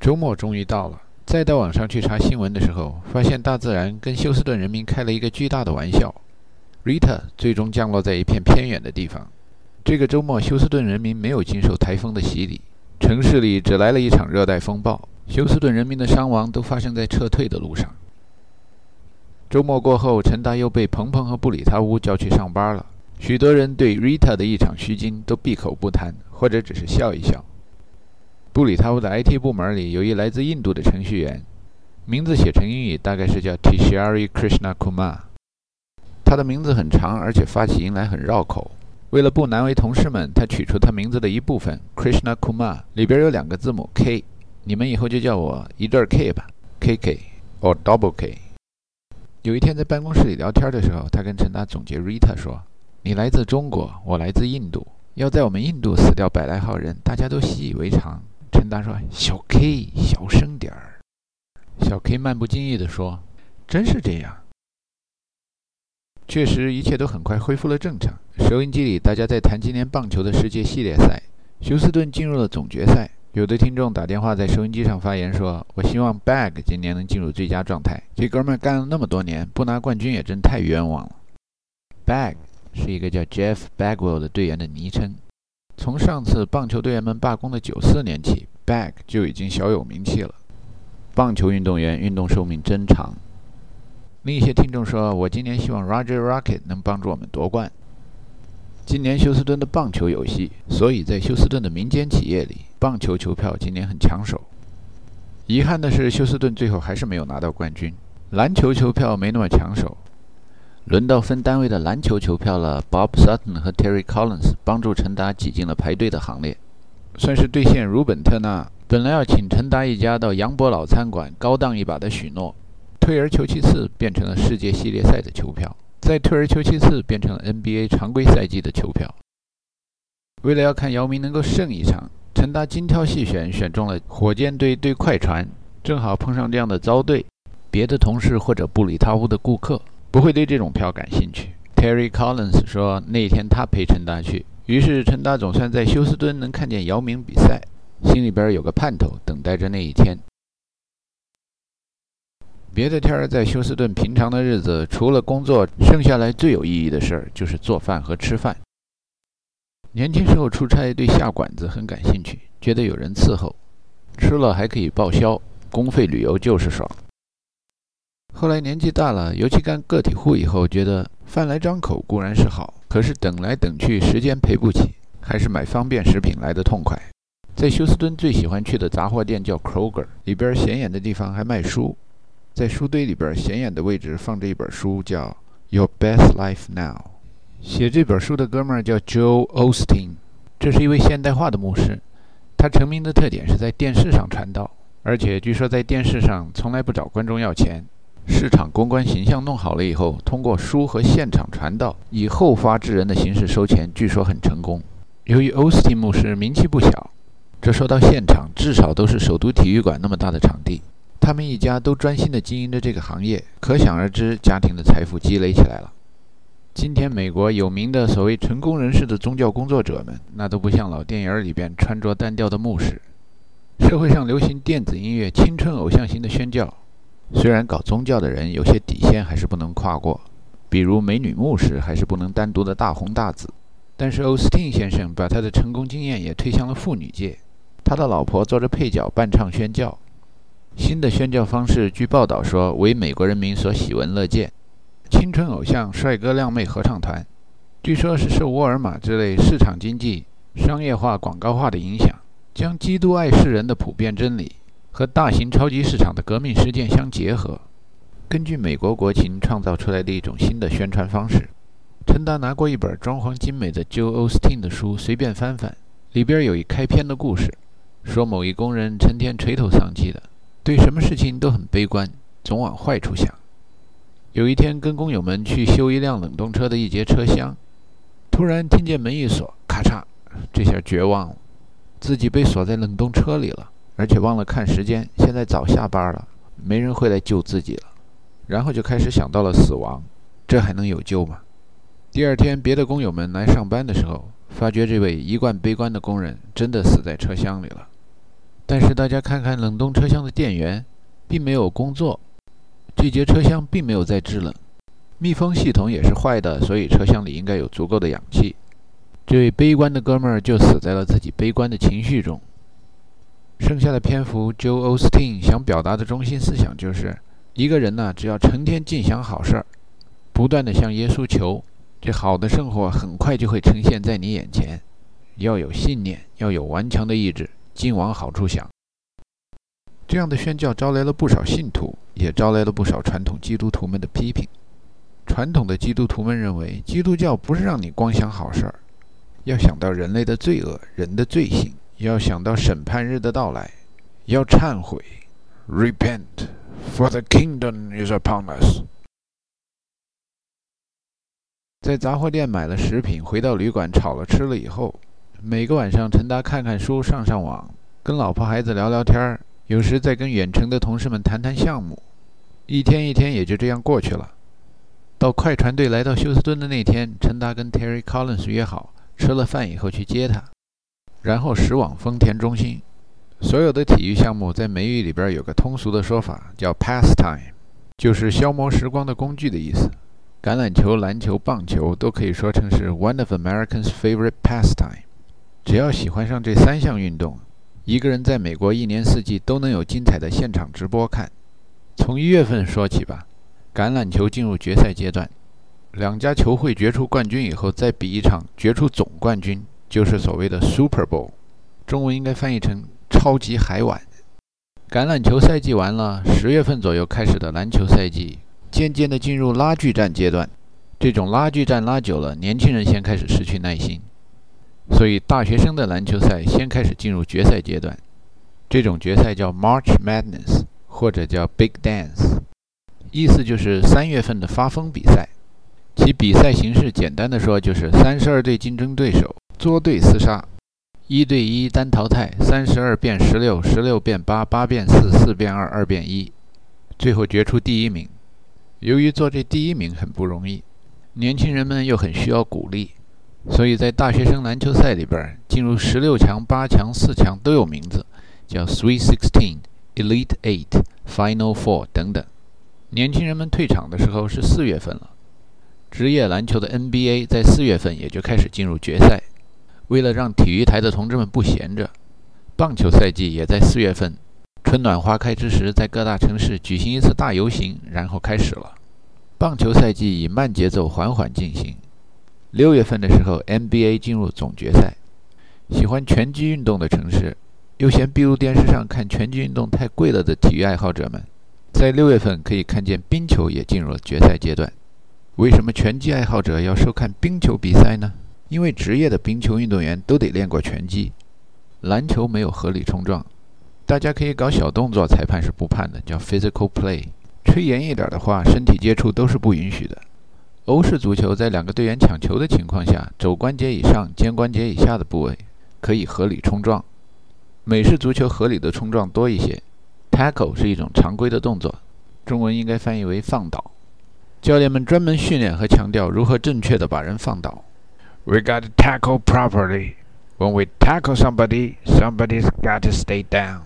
周末终于到了，再到网上去查新闻的时候，发现大自然跟休斯顿人民开了一个巨大的玩笑。Rita 最终降落在一片偏远的地方。这个周末，休斯顿人民没有经受台风的洗礼，城市里只来了一场热带风暴。休斯顿人民的伤亡都发生在撤退的路上。周末过后，陈达又被鹏鹏和布里塔乌叫去上班了。许多人对 Rita 的一场虚惊都闭口不谈，或者只是笑一笑。布里塔乌的 IT 部门里有一来自印度的程序员，名字写成英语大概是叫 Tishari Krishna Kumar。他的名字很长，而且发起音来很绕口。为了不难为同事们，他取出他名字的一部分 Krishna Kumar 里边有两个字母 K。你们以后就叫我一对 K 吧，KK or double K。有一天在办公室里聊天的时候，他跟陈达总结 Rita 说：“你来自中国，我来自印度，要在我们印度死掉百来号人，大家都习以为常。”陈达说：“小 K，小声点儿。”小 K 漫不经意地说：“真是这样。”确实，一切都很快恢复了正常。收音机里，大家在谈今年棒球的世界系列赛，休斯顿进入了总决赛。有的听众打电话在收音机上发言说：“我希望 Bag 今年能进入最佳状态。这哥们儿干了那么多年，不拿冠军也真太冤枉了。” Bag 是一个叫 Jeff Bagwell 的队员的昵称。从上次棒球队员们罢工的94年起，Bag 就已经小有名气了。棒球运动员运动寿命真长。另一些听众说：“我今年希望 Roger Rocket 能帮助我们夺冠。”今年休斯顿的棒球有戏，所以在休斯顿的民间企业里，棒球球票今年很抢手。遗憾的是，休斯顿最后还是没有拿到冠军。篮球球票没那么抢手，轮到分单位的篮球球票了。Bob Sutton 和 Terry Collins 帮助陈达挤进了排队的行列，算是兑现鲁本特纳本来要请陈达一家到杨伯老餐馆高档一把的许诺。退而求其次，变成了世界系列赛的球票。再退而求其次，变成了 NBA 常规赛季的球票。为了要看姚明能够胜一场，陈达精挑细选，选中了火箭队对快船，正好碰上这样的遭队。别的同事或者布里塔乌的顾客不会对这种票感兴趣。Terry Collins 说，那天他陪陈达去，于是陈达总算在休斯敦能看见姚明比赛，心里边有个盼头，等待着那一天。别的天儿在休斯顿，平常的日子除了工作，剩下来最有意义的事儿就是做饭和吃饭。年轻时候出差对下馆子很感兴趣，觉得有人伺候，吃了还可以报销，公费旅游就是爽。后来年纪大了，尤其干个体户以后，觉得饭来张口固然是好，可是等来等去时间赔不起，还是买方便食品来的痛快。在休斯敦最喜欢去的杂货店叫 Kroger，里边显眼的地方还卖书。在书堆里边显眼的位置放着一本书，叫《Your Best Life Now》。写这本书的哥们儿叫 Joe Osteen，这是一位现代化的牧师。他成名的特点是在电视上传道，而且据说在电视上从来不找观众要钱。市场公关形象弄好了以后，通过书和现场传道，以后发制人的形式收钱，据说很成功。由于欧斯汀牧师名气不小，这说到现场，至少都是首都体育馆那么大的场地。他们一家都专心地经营着这个行业，可想而知，家庭的财富积累起来了。今天，美国有名的所谓成功人士的宗教工作者们，那都不像老电影里边穿着单调的牧师。社会上流行电子音乐、青春偶像型的宣教，虽然搞宗教的人有些底线还是不能跨过，比如美女牧师还是不能单独的大红大紫。但是欧斯汀先生把他的成功经验也推向了妇女界，他的老婆做着配角伴唱宣教。新的宣教方式，据报道说为美国人民所喜闻乐见。青春偶像、帅哥靓妹合唱团，据说是受沃尔玛之类市场经济、商业化、广告化的影响，将基督爱世人的普遍真理和大型超级市场的革命事件相结合，根据美国国情创造出来的一种新的宣传方式。陈达拿过一本装潢精美的 Joe Osteen 的书，随便翻翻，里边有一开篇的故事，说某一工人成天垂头丧气的。对什么事情都很悲观，总往坏处想。有一天，跟工友们去修一辆冷冻车的一节车厢，突然听见门一锁，咔嚓，这下绝望了，自己被锁在冷冻车里了，而且忘了看时间，现在早下班了，没人会来救自己了。然后就开始想到了死亡，这还能有救吗？第二天，别的工友们来上班的时候，发觉这位一贯悲观的工人真的死在车厢里了。但是大家看看冷冻车厢的电源，并没有工作，这节车厢并没有在制冷，密封系统也是坏的，所以车厢里应该有足够的氧气。这位悲观的哥们儿就死在了自己悲观的情绪中。剩下的篇幅，Joe Osteen 想表达的中心思想就是：一个人呢，只要成天尽想好事儿，不断的向耶稣求，这好的生活很快就会呈现在你眼前。要有信念，要有顽强的意志，尽往好处想。这样的宣教招来了不少信徒，也招来了不少传统基督徒们的批评。传统的基督徒们认为，基督教不是让你光想好事儿，要想到人类的罪恶、人的罪行。要想到审判日的到来，要忏悔，Repent, for the kingdom is upon us。在杂货店买了食品，回到旅馆炒了吃了以后，每个晚上陈达看看书、上上网，跟老婆孩子聊聊天儿，有时再跟远程的同事们谈谈项目，一天一天也就这样过去了。到快船队来到休斯敦的那天，陈达跟 Terry Collins 约好，吃了饭以后去接他。然后驶往丰田中心。所有的体育项目在美语里边有个通俗的说法，叫 pastime，就是消磨时光的工具的意思。橄榄球、篮球、棒球都可以说成是 one of Americans' favorite pastime。只要喜欢上这三项运动，一个人在美国一年四季都能有精彩的现场直播看。从一月份说起吧，橄榄球进入决赛阶段，两家球会决出冠军以后，再比一场决出总冠军。就是所谓的 Super Bowl，中文应该翻译成超级海碗。橄榄球赛季完了，十月份左右开始的篮球赛季，渐渐地进入拉锯战阶段。这种拉锯战拉久了，年轻人先开始失去耐心，所以大学生的篮球赛先开始进入决赛阶段。这种决赛叫 March Madness，或者叫 Big Dance，意思就是三月份的发疯比赛。其比赛形式简单的说，就是三十二队竞争对手。作对厮杀，一对一单淘汰，三十二变十六，十六变八，八变四，四变二，二变一，最后决出第一名。由于做这第一名很不容易，年轻人们又很需要鼓励，所以在大学生篮球赛里边，进入十六强、八强、四强都有名字，叫 Sweet Sixteen、Elite Eight、Final Four 等等。年轻人们退场的时候是四月份了，职业篮球的 NBA 在四月份也就开始进入决赛。为了让体育台的同志们不闲着，棒球赛季也在四月份，春暖花开之时，在各大城市举行一次大游行，然后开始了。棒球赛季以慢节奏缓缓进行。六月份的时候，NBA 进入总决赛。喜欢拳击运动的城市，又嫌闭路电视上看拳击运动太贵了的体育爱好者们，在六月份可以看见冰球也进入了决赛阶段。为什么拳击爱好者要收看冰球比赛呢？因为职业的冰球运动员都得练过拳击，篮球没有合理冲撞，大家可以搞小动作，裁判是不判的，叫 physical play。吹严一点的话，身体接触都是不允许的。欧式足球在两个队员抢球的情况下，肘关节以上、肩关节以下的部位可以合理冲撞。美式足球合理的冲撞多一些，tackle 是一种常规的动作，中文应该翻译为放倒。教练们专门训练和强调如何正确的把人放倒。We got to tackle properly. When we tackle somebody, somebody's got to stay down.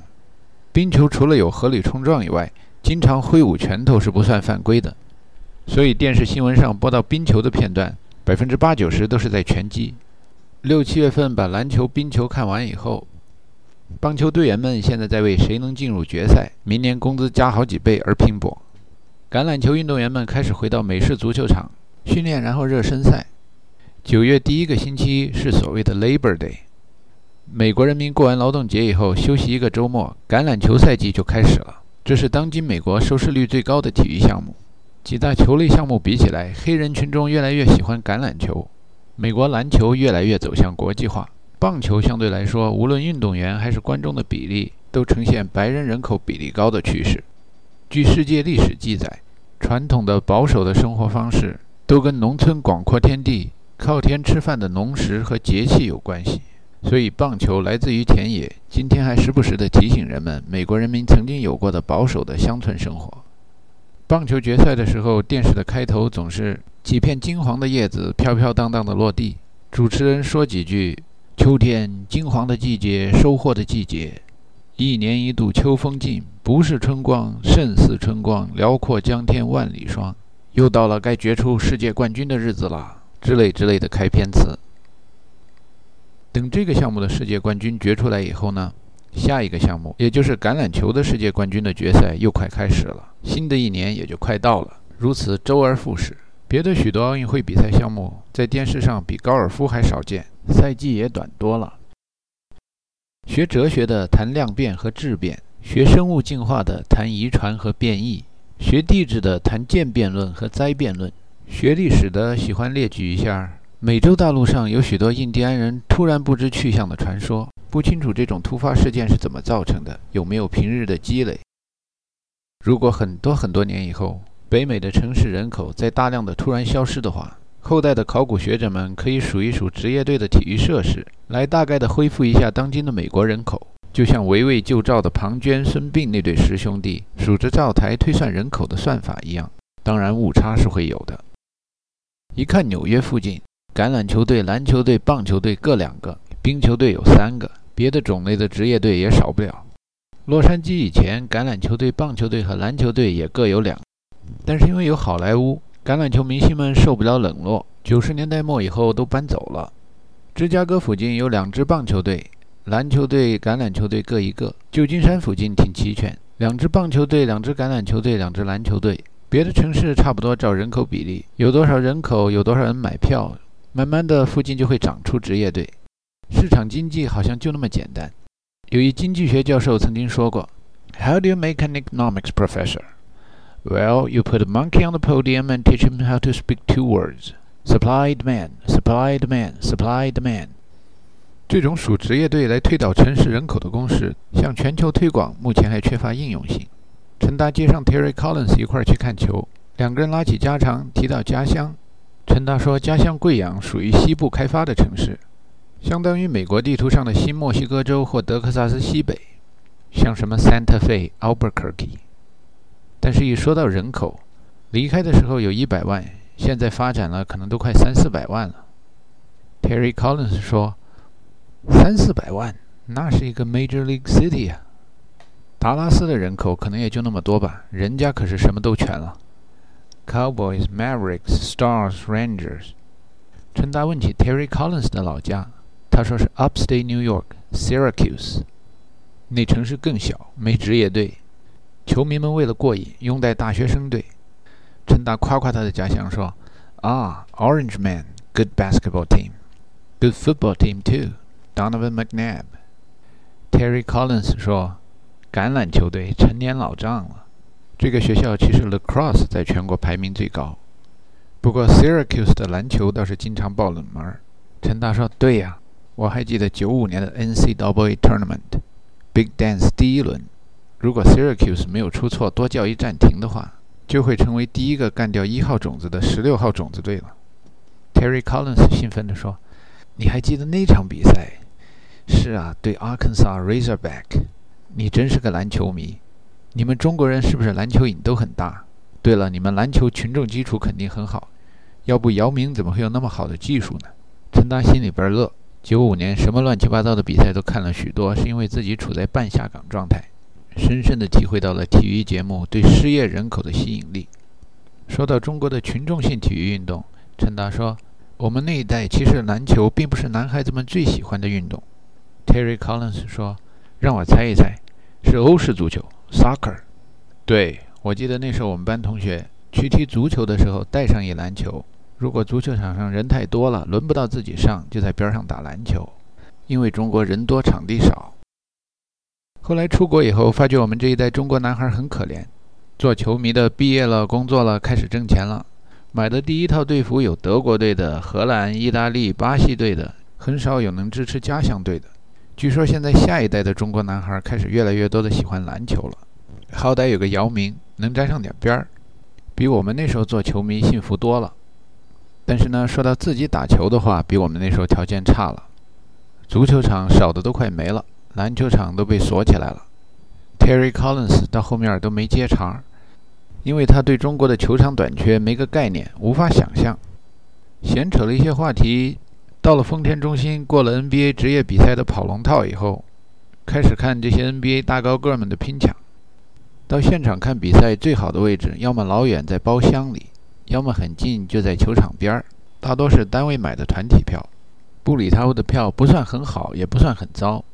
冰球除了有合理冲撞以外，经常挥舞拳头是不算犯规的。所以电视新闻上播到冰球的片段，百分之八九十都是在拳击。六七月份把篮球、冰球看完以后，棒球队员们现在在为谁能进入决赛、明年工资加好几倍而拼搏。橄榄球运动员们开始回到美式足球场训练，然后热身赛。九月第一个星期是所谓的 Labor Day，美国人民过完劳动节以后休息一个周末，橄榄球赛季就开始了。这是当今美国收视率最高的体育项目。几大球类项目比起来，黑人群众越来越喜欢橄榄球。美国篮球越来越走向国际化，棒球相对来说，无论运动员还是观众的比例，都呈现白人人口比例高的趋势。据世界历史记载，传统的保守的生活方式都跟农村广阔天地。靠天吃饭的农时和节气有关系，所以棒球来自于田野。今天还时不时地提醒人们，美国人民曾经有过的保守的乡村生活。棒球决赛的时候，电视的开头总是几片金黄的叶子飘飘荡荡地落地，主持人说几句：“秋天金黄的季节，收获的季节。”一年一度秋风劲，不是春光胜似春光，辽阔江天万里霜。又到了该决出世界冠军的日子了，之类之类的开篇词。等这个项目的世界冠军决出来以后呢，下一个项目，也就是橄榄球的世界冠军的决赛又快开始了，新的一年也就快到了。如此周而复始。别的许多奥运会比赛项目在电视上比高尔夫还少见，赛季也短多了。学哲学的谈量变和质变，学生物进化的谈遗传和变异。学地质的谈渐变论和灾变论，学历史的喜欢列举一下美洲大陆上有许多印第安人突然不知去向的传说，不清楚这种突发事件是怎么造成的，有没有平日的积累。如果很多很多年以后，北美的城市人口在大量的突然消失的话，后代的考古学者们可以数一数职业队的体育设施，来大概的恢复一下当今的美国人口。就像围魏救赵的庞涓、孙膑那对师兄弟数着灶台推算人口的算法一样，当然误差是会有的。一看纽约附近，橄榄球队、篮球队、棒球队各两个，冰球队有三个，别的种类的职业队也少不了。洛杉矶以前橄榄球队、棒球队和篮球队也各有两，但是因为有好莱坞，橄榄球明星们受不了冷落，九十年代末以后都搬走了。芝加哥附近有两支棒球队。篮球队、橄榄球队各一个。旧金山附近挺齐全，两支棒球队、两支橄榄球队、两支篮球队。别的城市差不多照人口比例，有多少人口，有多少人买票，慢慢的附近就会长出职业队。市场经济好像就那么简单。有一经济学教授曾经说过：“How do you make an economics professor? Well, you put a monkey on the podium and teach him how to speak two words: supply, demand, supply, demand, supply, demand。”这种属职业队来推导城市人口的公式，向全球推广，目前还缺乏应用性。陈达接上 Terry Collins 一块儿去看球，两个人拉起家常，提到家乡。陈达说，家乡贵阳属于西部开发的城市，相当于美国地图上的新墨西哥州或德克萨斯西北，像什么 Santa Fe、Albuquerque。但是，一说到人口，离开的时候有一百万，现在发展了，可能都快三四百万了。Terry Collins 说。三四百万，那是一个 major league city 啊！达拉斯的人口可能也就那么多吧，人家可是什么都全了：Cowboys、Mavericks、Stars、Rangers。陈达问起 Terry Collins 的老家，他说是 Upstate New York、Syracuse。那城市更小，没职业队，球迷们为了过瘾，拥戴大学生队。陈达夸夸他的家乡说：“啊，Orange Man, good basketball team, good football team too。” Donovan McNabb、Terry Collins 说：“橄榄球队陈年老将了。这个学校其实 Lacrosse 在全国排名最高，不过 Syracuse 的篮球倒是经常爆冷门。”陈大说：“对呀，我还记得九五年的 NCAA Tournament Big Dance 第一轮，如果 Syracuse 没有出错，多叫一暂停的话，就会成为第一个干掉一号种子的十六号种子队了。”Terry Collins 兴奋地说：“你还记得那场比赛？”是啊，对 Arkansas Razorback，你真是个篮球迷。你们中国人是不是篮球瘾都很大？对了，你们篮球群众基础肯定很好，要不姚明怎么会有那么好的技术呢？陈达心里边乐。九五年什么乱七八糟的比赛都看了许多，是因为自己处在半下岗状态，深深地体会到了体育节目对失业人口的吸引力。说到中国的群众性体育运动，陈达说：“我们那一代其实篮球并不是男孩子们最喜欢的运动。” Terry Collins 说：“让我猜一猜，是欧式足球 （Soccer）。对我记得那时候我们班同学去踢足球的时候带上一篮球。如果足球场上人太多了，轮不到自己上，就在边上打篮球。因为中国人多场地少。后来出国以后，发觉我们这一代中国男孩很可怜。做球迷的毕业了，工作了，开始挣钱了，买的第一套队服有德国队的、荷兰、意大利、巴西队的，很少有能支持家乡队的。”据说现在下一代的中国男孩开始越来越多的喜欢篮球了，好歹有个姚明能沾上点边儿，比我们那时候做球迷幸福多了。但是呢，说到自己打球的话，比我们那时候条件差了，足球场少的都快没了，篮球场都被锁起来了。Terry Collins 到后面都没接茬，因为他对中国的球场短缺没个概念，无法想象。闲扯了一些话题。到了丰田中心，过了 NBA 职业比赛的跑龙套以后，开始看这些 NBA 大高个们的拼抢。到现场看比赛，最好的位置要么老远在包厢里，要么很近就在球场边儿，大多是单位买的团体票。布里他屋的票不算很好，也不算很糟，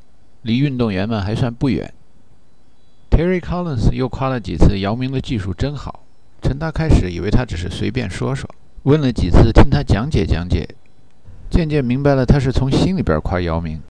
离运动员们还算不远。Terry Collins 又夸了几次姚明的技术真好。陈达开始以为他只是随便说说，问了几次听他讲解讲解，渐渐明白了他是从心里边夸姚明。